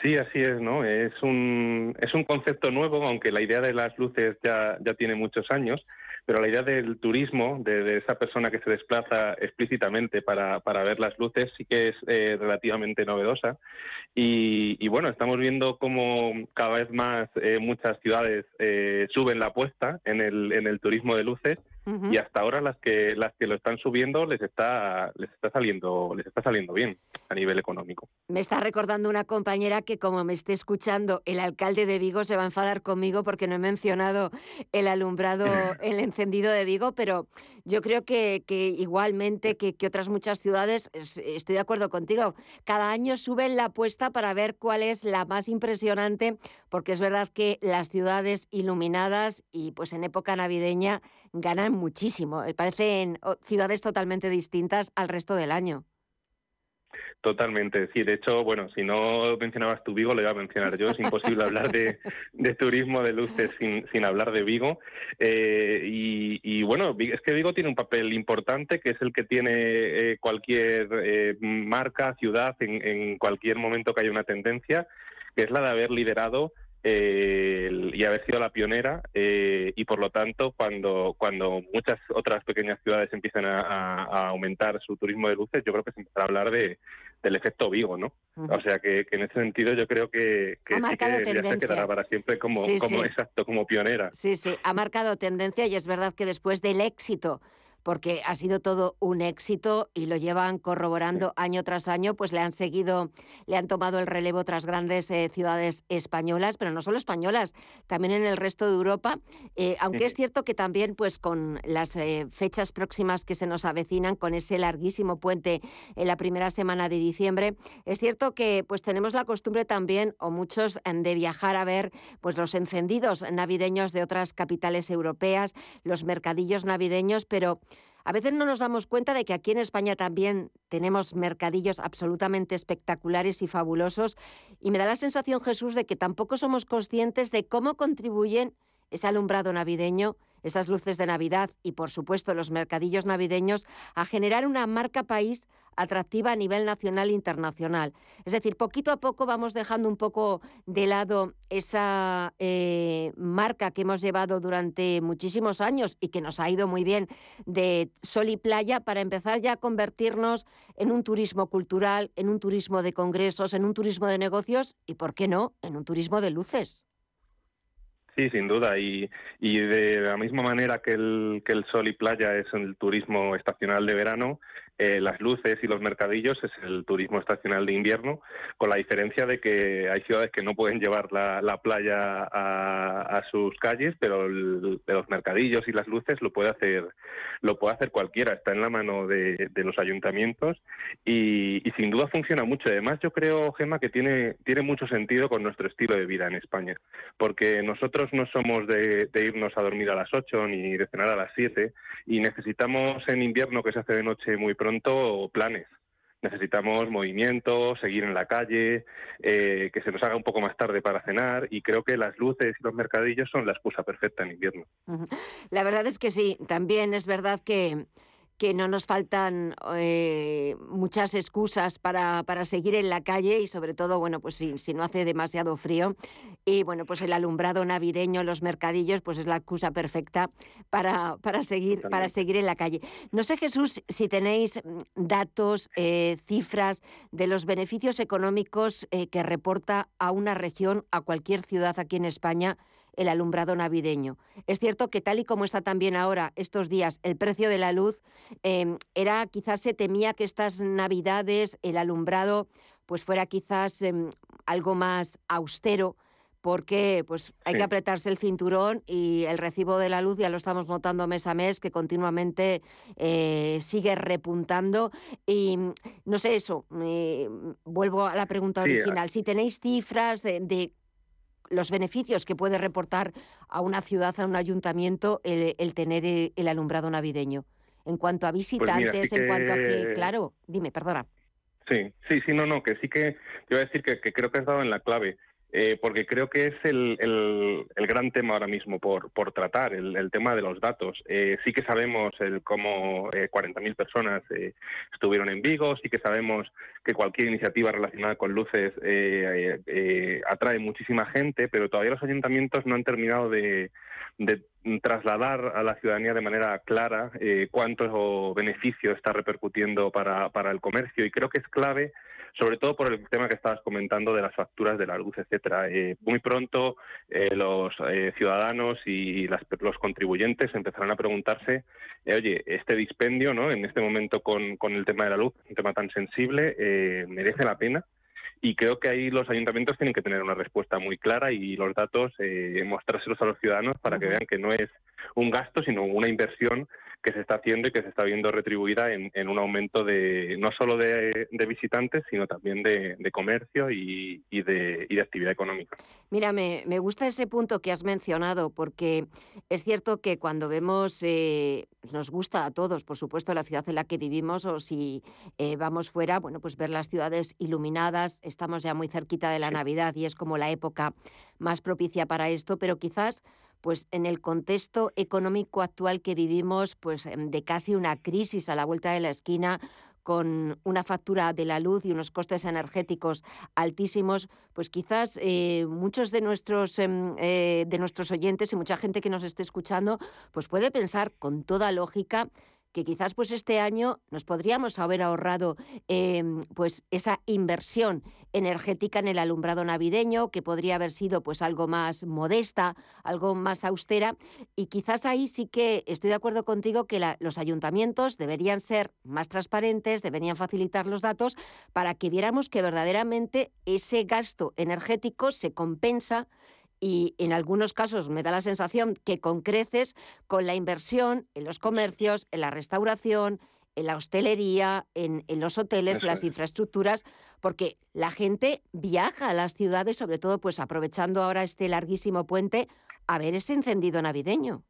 Sí, así es, ¿no? Es un, es un concepto nuevo, aunque la idea de las luces ya, ya tiene muchos años pero la idea del turismo, de, esa persona que se desplaza explícitamente para, para ver las luces, sí que es eh, relativamente novedosa. Y, bueno, estamos viendo cómo cada vez más eh, muchas ciudades eh, suben la apuesta en el, en el turismo de luces y hasta ahora las que las que lo están subiendo les está les está saliendo les está saliendo bien a nivel económico. Me está recordando una compañera que como me esté escuchando el alcalde de Vigo se va a enfadar conmigo porque no he mencionado el alumbrado [LAUGHS] el encendido de Vigo, pero yo creo que, que igualmente que, que, otras muchas ciudades, estoy de acuerdo contigo, cada año suben la apuesta para ver cuál es la más impresionante, porque es verdad que las ciudades iluminadas y pues en época navideña ganan muchísimo. Eh, parecen ciudades totalmente distintas al resto del año. Totalmente, sí. De hecho, bueno, si no mencionabas tu Vigo, lo iba a mencionar yo. Es imposible hablar de, turismo de luces sin, sin hablar de Vigo. Eh, y, bueno, es que Vigo tiene un papel importante, que es el que tiene eh, cualquier eh, marca, ciudad, en, en cualquier momento que haya una tendencia, que es la de haber liderado y haber sido la pionera y por lo tanto cuando cuando muchas otras pequeñas ciudades empiezan a, a, aumentar su turismo de luces yo creo que se empezará a hablar de, del efecto Vigo, ¿no? O sea que, en ese sentido yo creo que, que, sí que se quedará para siempre como, como exacto, como pionera. Sí, sí, ha marcado tendencia y es verdad que después del éxito porque ha sido todo un éxito y lo llevan corroborando año tras año, pues le han seguido, le han tomado el relevo otras grandes eh, ciudades españolas, pero no solo españolas, también en el resto de Europa, eh, aunque es cierto que también pues con las eh, fechas próximas que se nos avecinan, con ese larguísimo puente en la primera semana de diciembre, es cierto que pues tenemos la costumbre también, o muchos, de viajar a ver pues los encendidos navideños de otras capitales europeas, los mercadillos navideños, pero a veces no nos damos cuenta de que aquí en España también tenemos mercadillos absolutamente espectaculares y fabulosos y me da la sensación, Jesús, de que tampoco somos conscientes de cómo contribuyen ese alumbrado navideño, esas luces de Navidad y, por supuesto, los mercadillos navideños a generar una marca país atractiva a nivel nacional e internacional. Es decir, poquito a poco vamos dejando un poco de lado esa eh, marca que hemos llevado durante muchísimos años y que nos ha ido muy bien de sol y playa para empezar ya a convertirnos en un turismo cultural, en un turismo de congresos, en un turismo de negocios y, ¿por qué no?, en un turismo de luces. Sí, sin duda. Y, y de la misma manera que el, que el sol y playa es el turismo estacional de verano, eh, las luces y los mercadillos es el turismo estacional de invierno, con la diferencia de que hay ciudades que no pueden llevar la, playa a, sus calles, pero los mercadillos y las luces lo puede hacer lo puede hacer cualquiera, está en la mano de, los ayuntamientos y, sin duda funciona mucho. Además, yo creo, Gema, que tiene, tiene mucho sentido con nuestro estilo de vida en España, porque nosotros no somos de, de irnos a dormir a las 8 ni de cenar a las 7 y necesitamos en invierno que se hace de noche muy pronto planes. Necesitamos movimiento, seguir en la calle, eh, que se nos haga un poco más tarde para cenar y creo que las luces y los mercadillos son la excusa perfecta en invierno. La verdad es que sí, también es verdad que que no nos faltan eh, muchas excusas para, para, seguir en la calle y sobre todo, bueno, pues si, si, no hace demasiado frío. Y bueno, pues el alumbrado navideño, los mercadillos, pues es la excusa perfecta para, para, seguir, para seguir en la calle. No sé, Jesús, si tenéis mm, datos, eh, cifras de los beneficios económicos eh, que reporta a una región, a cualquier ciudad aquí en España, el alumbrado navideño. Es cierto que tal y como está también ahora estos días el precio de la luz, em, era quizás se temía que estas navidades el alumbrado pues fuera quizás em, algo más austero porque pues hay que apretarse el cinturón y el recibo de la luz ya lo estamos notando mes a mes que continuamente eh, sigue repuntando y no sé eso vuelvo a la pregunta original si tenéis cifras de los beneficios que puede reportar a una ciudad, a un ayuntamiento, el, tener el, alumbrado navideño. En cuanto a pues visitantes, en cuanto a que, claro, dime, perdona. Sí, sí, sí, no, no, que sí que, te voy a decir que, que creo que has dado en la clave. Eh, porque creo que es el, el, gran tema ahora mismo por, por tratar, el, tema de los datos. Eh, sí que sabemos el cómo eh, 40.000 personas eh, estuvieron en Vigo, sí que sabemos que cualquier iniciativa relacionada con luces atrae muchísima gente, pero todavía los ayuntamientos no han terminado de, de trasladar a la ciudadanía de manera clara cuánto beneficio está repercutiendo para, para el comercio y creo que es clave sobre todo por el tema que estabas comentando de las facturas de la luz, etcétera. Eh, muy pronto eh, los eh, ciudadanos y los contribuyentes empezarán a preguntarse, oye, este dispendio, ¿no? En este momento con, con el tema de la luz, un tema tan sensible, merece la pena y creo que ahí los ayuntamientos tienen que tener una respuesta muy clara y los datos eh, mostrárselos a los ciudadanos para que vean que no es un gasto, sino una inversión que se está haciendo y que se está viendo retribuida en, un aumento de no solo de, visitantes, sino también de, comercio y, de, actividad económica. Mira, me, gusta ese punto que has mencionado, porque es cierto que cuando vemos, eh, nos gusta a todos, por supuesto, la ciudad en la que vivimos, o si eh, vamos fuera, bueno, pues ver las ciudades iluminadas, estamos ya muy cerquita de la Navidad y es como la época más propicia para esto, pero quizás pues en el contexto económico actual que vivimos, pues em, de casi una crisis a la vuelta de la esquina, con una factura de la luz y unos costes energéticos altísimos, pues quizás eh, muchos de nuestros, em, eh, de nuestros oyentes y mucha gente que nos esté escuchando, pues puede pensar con toda lógica que quizás pues este año nos podríamos haber ahorrado em, pues esa inversión energética en el alumbrado navideño, que podría haber sido pues algo más modesta, algo más austera, y quizás ahí sí que estoy de acuerdo contigo que los ayuntamientos deberían ser más transparentes, deberían facilitar los datos para que viéramos que verdaderamente ese gasto energético se compensa y en algunos casos me da la sensación que con creces con la inversión en los comercios, en la restauración, en la hostelería, en, los hoteles, las infraestructuras, porque la gente viaja a las ciudades, sobre todo pues aprovechando ahora este larguísimo puente, a ver ese encendido navideño.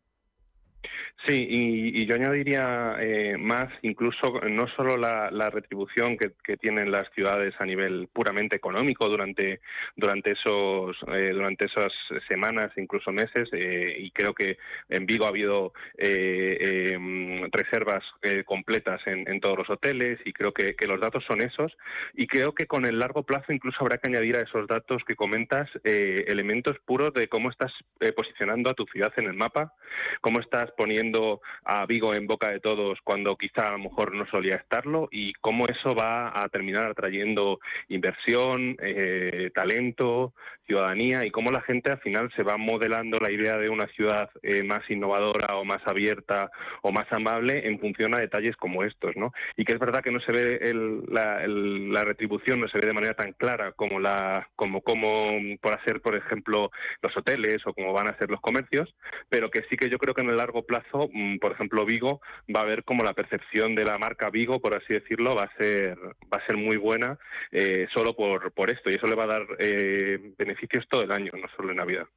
Sí, y, yo añadiría eh, más, incluso no solo la, retribución que, tienen las ciudades a nivel puramente económico durante durante esos eh, durante esas semanas, incluso meses, eh, y creo que en Vigo ha habido em, reservas completas en, todos los hoteles, y creo que, que, los datos son esos, y creo que con el largo plazo incluso habrá que añadir a esos datos que comentas elementos puros de cómo estás posicionando a tu ciudad en el mapa, cómo estás poniendo a Vigo en boca de todos cuando quizá a lo mejor no solía estarlo y cómo eso va a terminar atrayendo inversión, eh, talento, ciudadanía y cómo la gente al final se va modelando la idea de una ciudad eh, más innovadora o más abierta o más amable en función a detalles como estos, ¿no? Y que es verdad que no se ve la, retribución no se ve de manera tan clara como la como como por hacer por ejemplo los hoteles o como van a ser los comercios, pero que sí que yo creo que en el largo plazo, mm, por ejemplo Vigo va a ver como la percepción de la marca Vigo, por así decirlo, va a ser va a ser muy buena eh, solo por por esto y eso le va a dar eh, beneficios todo el año, no solo en Navidad.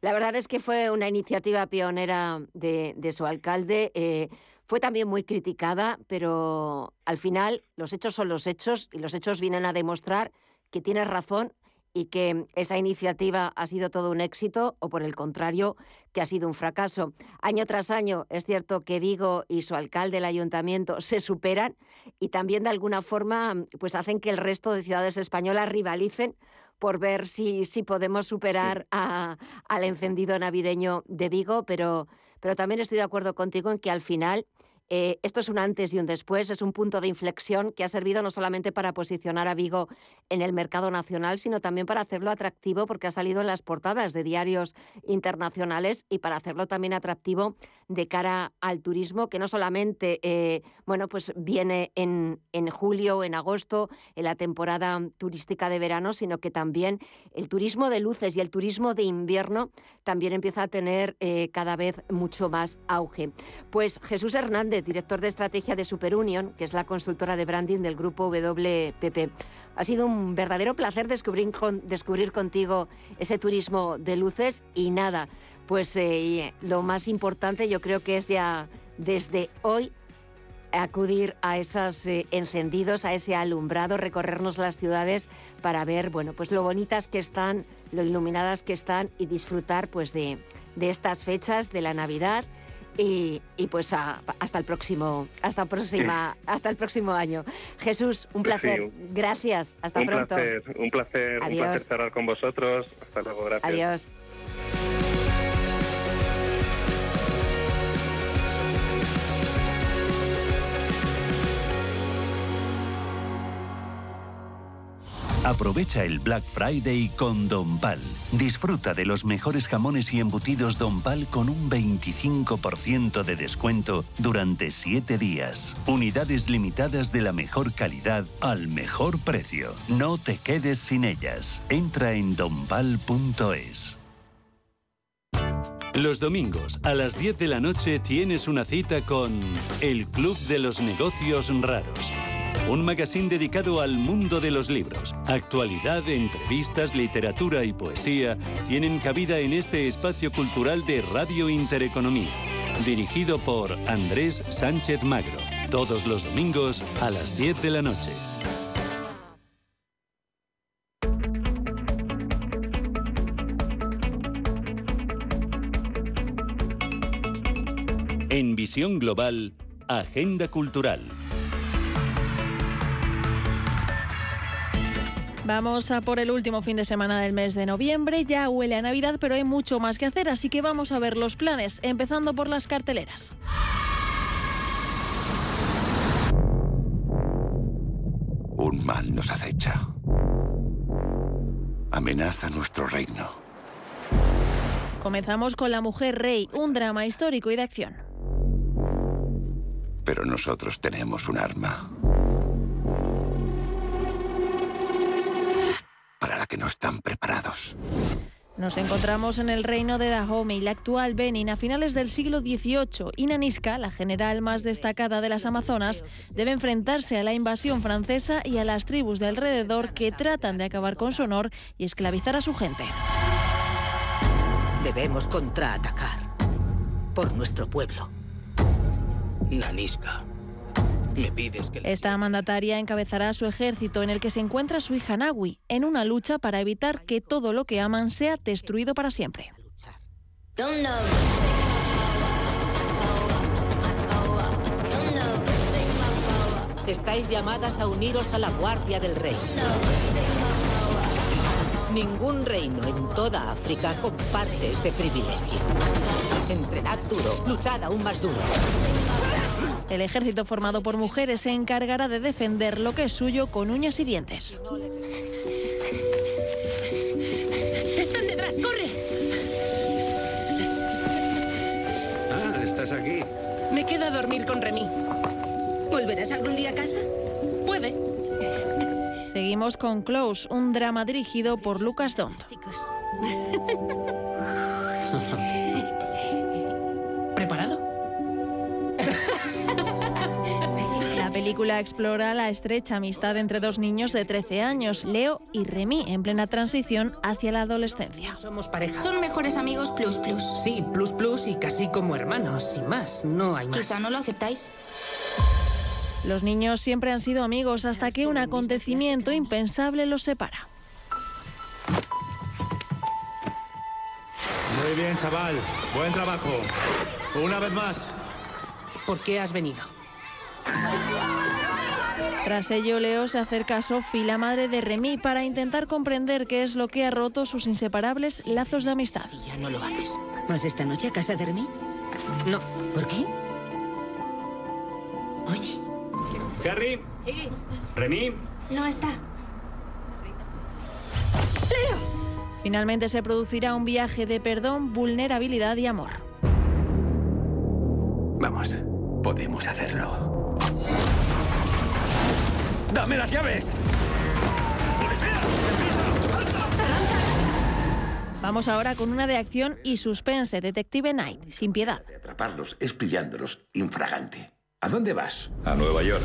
La verdad es que fue una iniciativa pionera de, su alcalde. Eh, fue también muy criticada, pero al final los hechos son los hechos y los hechos vienen a demostrar que tienes razón y que esa iniciativa ha sido todo un éxito o por el contrario que ha sido un fracaso. Año tras año es cierto que Vigo y su alcalde, el ayuntamiento, se superan y también de alguna forma pues hacen que el resto de ciudades españolas rivalicen por ver si, si podemos superar al encendido navideño de Vigo, pero, pero también estoy de acuerdo contigo en que al final eh, esto es un antes y un después, es un punto de inflexión que ha servido no solamente para posicionar a Vigo en el mercado nacional, sino también para hacerlo atractivo porque ha salido en las portadas de diarios internacionales y para hacerlo también atractivo de cara al turismo, que no solamente eh, bueno, pues viene en, en julio o en agosto, en la temporada turística de verano, sino que también el turismo de luces y el turismo de invierno también empieza a tener eh, cada vez mucho más auge. Pues Jesús Hernández, director de estrategia de Superunion, que es la consultora de branding del grupo WPP. Ha sido un verdadero placer descubrir, descubrir contigo ese turismo de luces y nada, pues eh, lo más importante yo creo que es ya desde hoy acudir a esos eh, encendidos, a ese alumbrado, recorrernos las ciudades para ver, bueno, pues lo bonitas que están, lo iluminadas que están y disfrutar pues de, de estas fechas de la Navidad y, pues hasta el próximo, hasta próxima, hasta el próximo año. Jesús, un placer. Gracias. Hasta un pronto. Placer, un placer, un placer estar con vosotros. Hasta luego, gracias. Adiós. Aprovecha el Black Friday con Don Pal. Disfruta de los mejores jamones y embutidos Don Pal con un 25% de descuento durante 7 días. Unidades limitadas de la mejor calidad al mejor precio. No te quedes sin ellas. Entra en donpal.es. Los domingos a las 10 de la noche tienes una cita con el Club de los Negocios Raros un magazine dedicado al mundo de los libros. Actualidad, entrevistas, literatura y poesía tienen cabida en este espacio cultural de Radio Intereconomía, dirigido por Andrés Sánchez Magro, todos los domingos a las 10 de la noche. En Visión Global, Agenda Cultural. Vamos a por el último fin de semana del mes de noviembre. Ya huele a Navidad, pero hay mucho más que hacer, así que vamos a ver los planes, empezando por las carteleras. Un mal nos acecha. Amenaza nuestro reino. Comenzamos con La Mujer Rey, un drama histórico y de acción. Pero nosotros tenemos un arma que no están preparados. Nos encontramos en el reino de Dahomey, la actual Benin, a finales del siglo XVIII. Inanisca, la general más destacada de las Amazonas, debe enfrentarse a la invasión francesa y a las tribus de alrededor que tratan de acabar con su honor y esclavizar a su gente. Debemos contraatacar por nuestro pueblo. Nanisca. Me pides que... Esta mandataria encabezará su ejército en el que se encuentra su hija Nawi, en una lucha para evitar que todo lo que aman sea destruido para siempre. Estáis llamadas a uniros a la Guardia del Rey. Ningún reino en toda África comparte ese privilegio. Entrenad duro, luchad aún más duro. El ejército formado por mujeres se encargará de defender lo que es suyo con uñas y dientes. ¡Están detrás! ¡Corre! Ah, estás aquí. Me quedo a dormir con Remy. ¿Volverás algún día a casa? Puede. Seguimos con Close, un drama dirigido por Lucas Dont. [LAUGHS] película explora la estrecha amistad entre dos niños de 13 años, Leo y Remy, en plena transición hacia la adolescencia. Somos pareja. Son mejores amigos plus plus. Sí, plus plus y casi como hermanos, sin más. No hay más. Quizá no lo aceptáis. Los niños siempre han sido amigos hasta que un acontecimiento impensable los separa. Muy bien, chaval. Buen trabajo. Una vez más. ¿Por qué has venido? Tras ello, Leo se acerca a Sophie, la madre de Remy, para intentar comprender qué es lo que ha roto sus inseparables lazos de amistad. Ya no lo haces. ¿Vas esta noche a casa de Remy? No. ¿Por qué? Oye. Harry. Sí. Remy. No está. Finalmente se producirá un viaje de perdón, vulnerabilidad y amor. Vamos, podemos hacerlo. ¡Dame las llaves! Vamos ahora con una de acción y suspense, Detective Night, sin piedad. Atraparlos es pillándolos infragante. ¿A dónde vas? A Nueva York.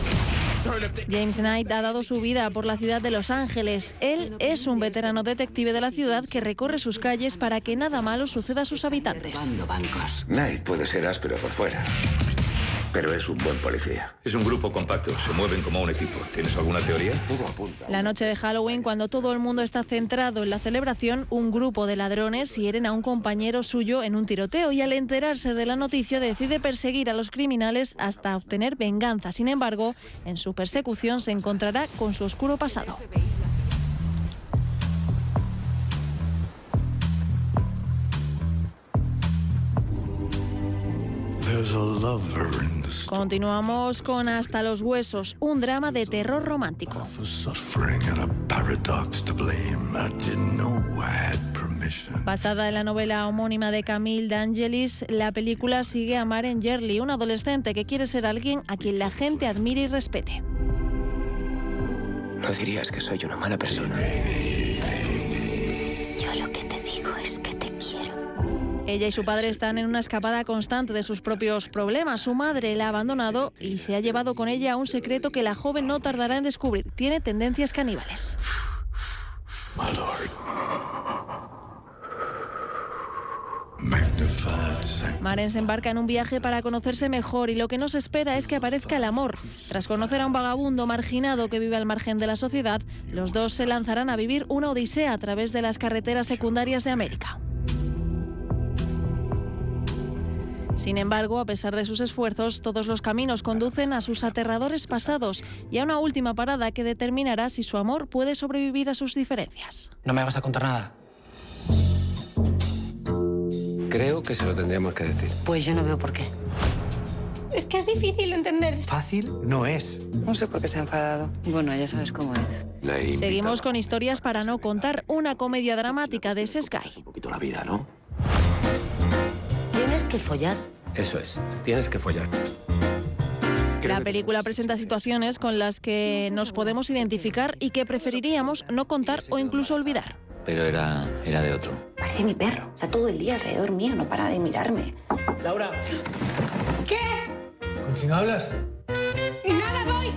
James Knight ha dado su vida por la ciudad de Los Ángeles. Él es un veterano detective de la ciudad que recorre sus calles para que nada malo suceda a sus habitantes. bancos. Knight puede ser áspero por fuera. Pero es un buen policía. Es un grupo compacto, se mueven como un equipo. ¿Tienes alguna teoría? Todo apunta. La noche de Halloween, cuando todo el mundo está centrado en la celebración, un grupo de ladrones hieren a un compañero suyo en un tiroteo y al enterarse de la noticia decide perseguir a los criminales hasta obtener venganza. Sin embargo, en su persecución se encontrará con su oscuro pasado. Continuamos con Hasta los Huesos, un drama de terror romántico. Basada en la novela homónima de Camille D'Angelis, la película sigue a Maren Yerli, un adolescente que quiere ser alguien a quien la gente admire y respete. No dirías que soy una mala persona. Yo lo que te digo es. Ella y su padre están en una escapada constante de sus propios problemas. Su madre la ha abandonado y se ha llevado con ella un secreto que la joven no tardará en descubrir. Tiene tendencias caníbales. Maren se embarca en un viaje para conocerse mejor y lo que nos espera es que aparezca el amor. Tras conocer a un vagabundo marginado que vive al margen de la sociedad, los dos se lanzarán a vivir una odisea a través de las carreteras secundarias de América. Sin embargo, a pesar de sus esfuerzos, todos los caminos conducen a sus aterradores pasados y a una última parada que determinará si su amor puede sobrevivir a sus diferencias. ¿No me vas a contar nada? Creo que se lo tendríamos que decir. Pues yo no veo por qué. Es que es difícil entender. Fácil no es. No sé por qué se ha enfadado. Bueno, ya sabes cómo es. Seguimos con historias para no contar una comedia dramática de Sky. Un poquito la vida, ¿no? Tienes que follar. Eso es. Tienes que follar. La película presenta situaciones con las que nos podemos identificar y que preferiríamos no contar o incluso olvidar. Pero era, era de otro. Parece mi perro. Está todo el día alrededor mío, no para de mirarme. Laura, ¿Qué? ¿con quién hablas? ¡Nada, voy!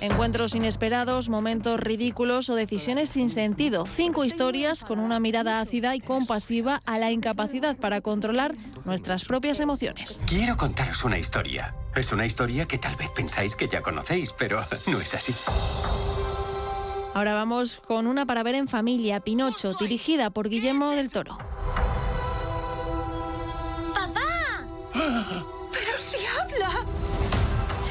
Encuentros inesperados, momentos ridículos o decisiones sin sentido. Cinco historias con una mirada ácida y compasiva a la incapacidad para controlar nuestras propias emociones. Quiero contaros una historia. Es una historia que tal vez pensáis que ya conocéis, pero [LAUGHS] no es así. Ahora vamos con una para ver en familia, Pinocho, dirigida por Guillermo del Toro. ¡Pero si habla!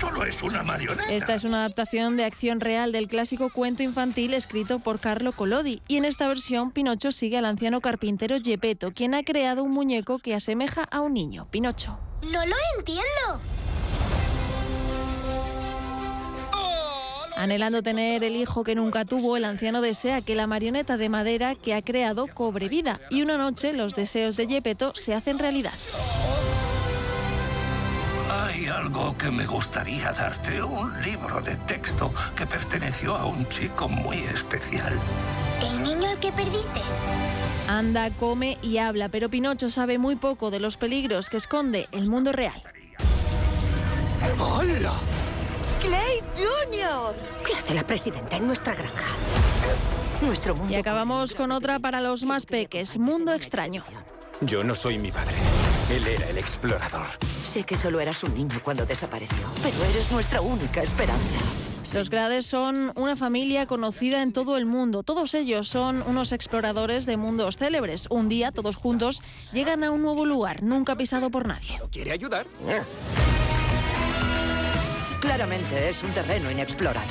Solo es una marioneta. Esta es una adaptación de acción real del clásico cuento infantil escrito por Carlo Collodi. Y en esta versión, Pinocho sigue al anciano carpintero Gepetto, quien ha creado un muñeco que asemeja a un niño, Pinocho. ¡No lo entiendo! Anhelando tener el hijo que nunca tuvo, el anciano desea que la marioneta de madera que ha creado cobre vida. Y una noche los deseos de Gepetto se hacen realidad. Hay algo que me gustaría darte. Un libro de texto que perteneció a un chico muy especial. ¿El niño al que perdiste? Anda, come y habla, pero Pinocho sabe muy poco de los peligros que esconde el mundo real. ¡Hola! ¡Clay Jr. ¿Qué hace la presidenta en nuestra granja? Nuestro mundo. Y acabamos con otra para los más peques, Mundo Extraño. Yo no soy mi padre. Él era el explorador. Sé que solo eras un niño cuando desapareció, pero eres nuestra única esperanza. Los Grades son una familia conocida en todo el mundo. Todos ellos son unos exploradores de mundos célebres. Un día, todos juntos, llegan a un nuevo lugar, nunca pisado por nadie. ¿Quiere ayudar? Claramente es un terreno inexplorado.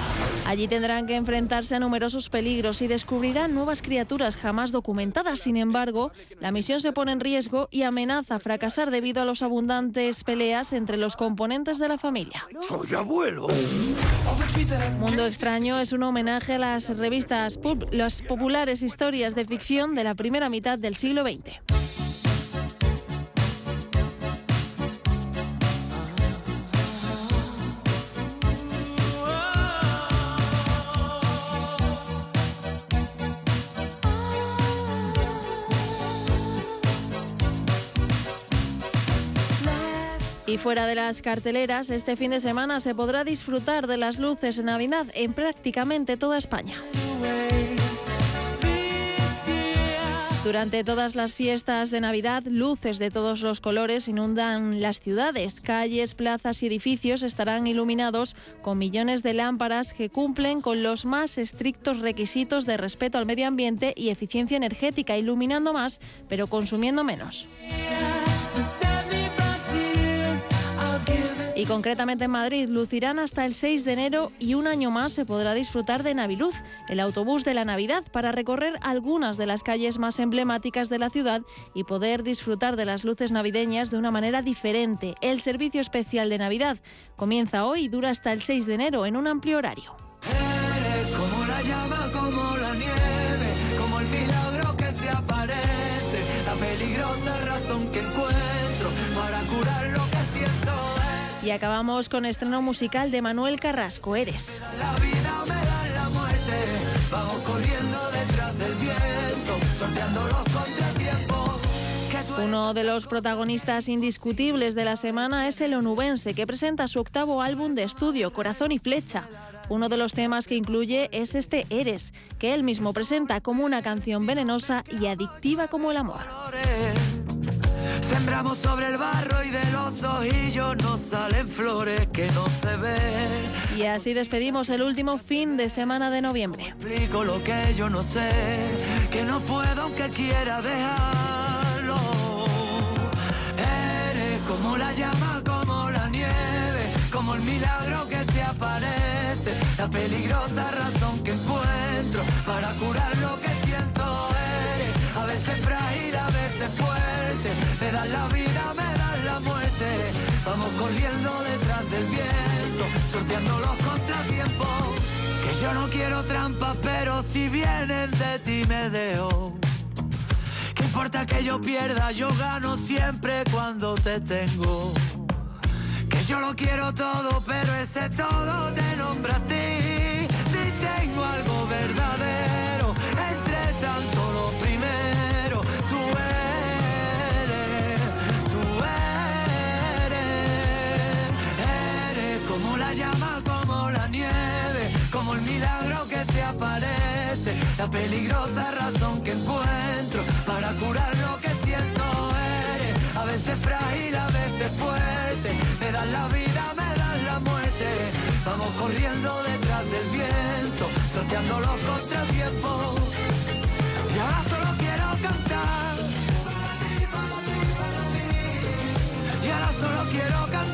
Allí tendrán que enfrentarse a numerosos peligros y descubrirán nuevas criaturas jamás documentadas. Sin embargo, la misión se pone en riesgo y amenaza fracasar debido a los abundantes peleas entre los componentes de la familia. ¡Soy abuelo! Mundo Extraño es un homenaje a las revistas pulp, las populares historias de ficción de la primera mitad del siglo XX. Y fuera de las carteleras, este fin de semana se podrá disfrutar de las luces de Navidad en prácticamente toda España. Durante todas las fiestas de Navidad, luces de todos los colores inundan las ciudades. Calles, plazas y edificios estarán iluminados con millones de lámparas que cumplen con los más estrictos requisitos de respeto al medio ambiente y eficiencia energética, iluminando más, pero consumiendo menos. Y concretamente en Madrid lucirán hasta el 6 de enero y un año más se podrá disfrutar de Naviluz, el autobús de la Navidad, para recorrer algunas de las calles más emblemáticas de la ciudad y poder disfrutar de las luces navideñas de una manera diferente. El servicio especial de Navidad comienza hoy y dura hasta el 6 de enero en un amplio horario. Y acabamos con estreno musical de Manuel Carrasco, Eres. La vida me da la muerte, vamos corriendo detrás del viento, sorteando los contratiempos. Uno de los protagonistas indiscutibles de la semana es el onubense, que presenta su octavo álbum de estudio, Corazón y Flecha. Uno de los temas que incluye es este Eres, que él mismo presenta como una canción venenosa y adictiva como el amor. Sembramos sobre el barro y de los ojillos nos salen flores que no se ven. Y así despedimos el último fin de semana de noviembre. Explico lo que yo no sé, que no puedo aunque quiera dejarlo. Eres como la llama, como la nieve, como el milagro que se aparece, la peligrosa razón que encuentro para curar lo que siento. Eres a veces frágil, das la vida, me das la muerte, Vamos corriendo detrás del viento, sorteando los contratiempos. Que yo no quiero trampas, pero si vienen de ti me dejo. ¿Qué importa que yo pierda? Yo gano siempre cuando te tengo. Que yo lo quiero todo, pero ese todo te nombra a ti. Si tengo algo verdadero, peligrosa razón que encuentro para curar lo que siento eres, a veces frágil, a veces fuerte, me das la vida, me das la muerte, vamos corriendo detrás del viento, sorteando los contratiempos, y ahora solo quiero cantar. Y ahora solo quiero cantar.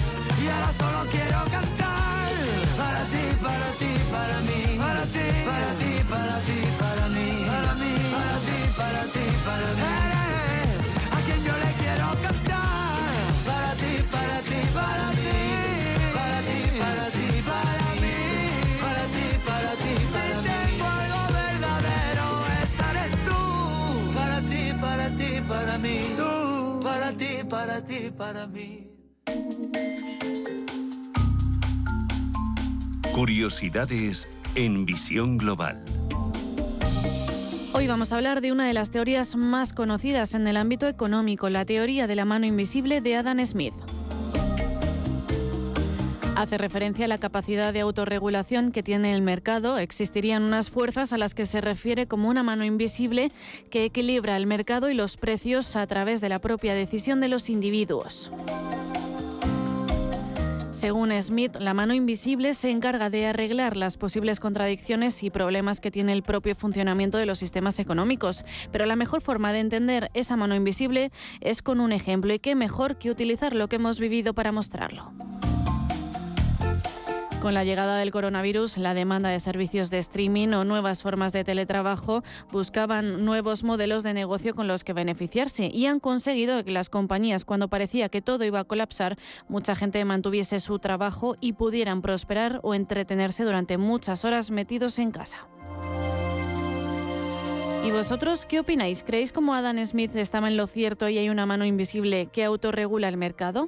Y ahora solo quiero cantar. Para ti, para ti, para mí. Para ti, para ti, para ti, para mí. Para mí, para ti, para ti, para mí. Eres a quien yo le quiero cantar. Para ti, para ti, para mí. Para ti, para ti, para mí. Para ti, para ti, para mí. Tengo verdadero, esa eres tú. Para ti, para ti, para mí. Tú, para ti, para ti, para mí. Curiosidades en Visión Global. Hoy vamos a hablar de una de las teorías más conocidas en el ámbito económico, la teoría de la mano invisible de Adam Smith. Hace referencia a la capacidad de autorregulación que tiene el mercado. Existirían unas fuerzas a las que se refiere como una mano invisible que equilibra el mercado y los precios a través de la propia decisión de los individuos. Según Smith, la mano invisible se encarga de arreglar las posibles contradicciones y problemas que tiene el propio funcionamiento de los sistemas económicos. Pero la mejor forma de entender esa mano invisible es con un ejemplo y qué mejor que utilizar lo que hemos vivido para mostrarlo. Con la llegada del coronavirus, la demanda de servicios de streaming o nuevas formas de teletrabajo buscaban nuevos modelos de negocio con los que beneficiarse y han conseguido que las compañías, cuando parecía que todo iba a colapsar, mucha gente mantuviese su trabajo y pudieran prosperar o entretenerse durante muchas horas metidos en casa. ¿Y vosotros qué opináis? ¿Creéis como Adam Smith estaba en lo cierto y hay una mano invisible que autorregula el mercado?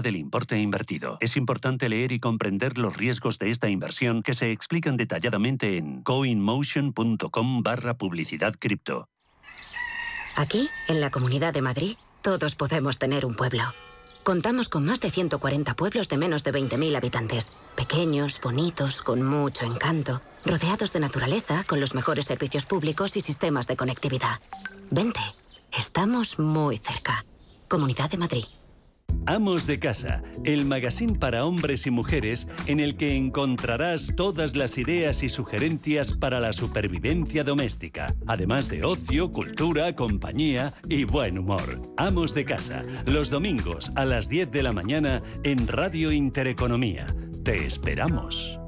del importe invertido. Es importante leer y comprender los riesgos de esta inversión que se explican detalladamente en coinmotion.com barra publicidad cripto. Aquí, en la Comunidad de Madrid, todos podemos tener un pueblo. Contamos con más de 140 pueblos de menos de 20.000 habitantes. Pequeños, bonitos, con mucho encanto, rodeados de naturaleza, con los mejores servicios públicos y sistemas de conectividad. Vente, estamos muy cerca. Comunidad de Madrid. Amos de Casa, el magazine para hombres y mujeres en el que encontrarás todas las ideas y sugerencias para la supervivencia doméstica, además de ocio, cultura, compañía y buen humor. Amos de Casa, los domingos a las 10 de la mañana en Radio Intereconomía. Te esperamos.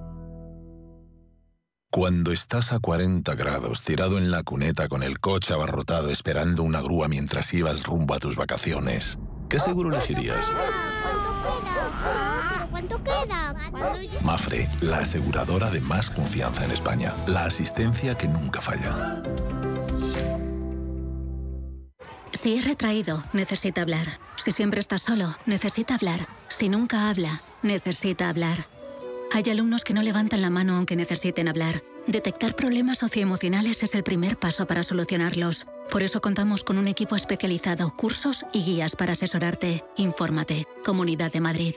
Cuando estás a 40 grados tirado en la cuneta con el coche abarrotado esperando una grúa mientras ibas rumbo a tus vacaciones, ¿qué seguro elegirías? ¿Cuánto queda? Mafre, la aseguradora de más confianza en España. La asistencia que nunca falla. Si es retraído, necesita hablar. Si siempre está solo, necesita hablar. Si nunca habla, necesita hablar. Hay alumnos que no levantan la mano aunque necesiten hablar. Detectar problemas socioemocionales es el primer paso para solucionarlos. Por eso contamos con un equipo especializado, cursos y guías para asesorarte. Infórmate. Comunidad de Madrid.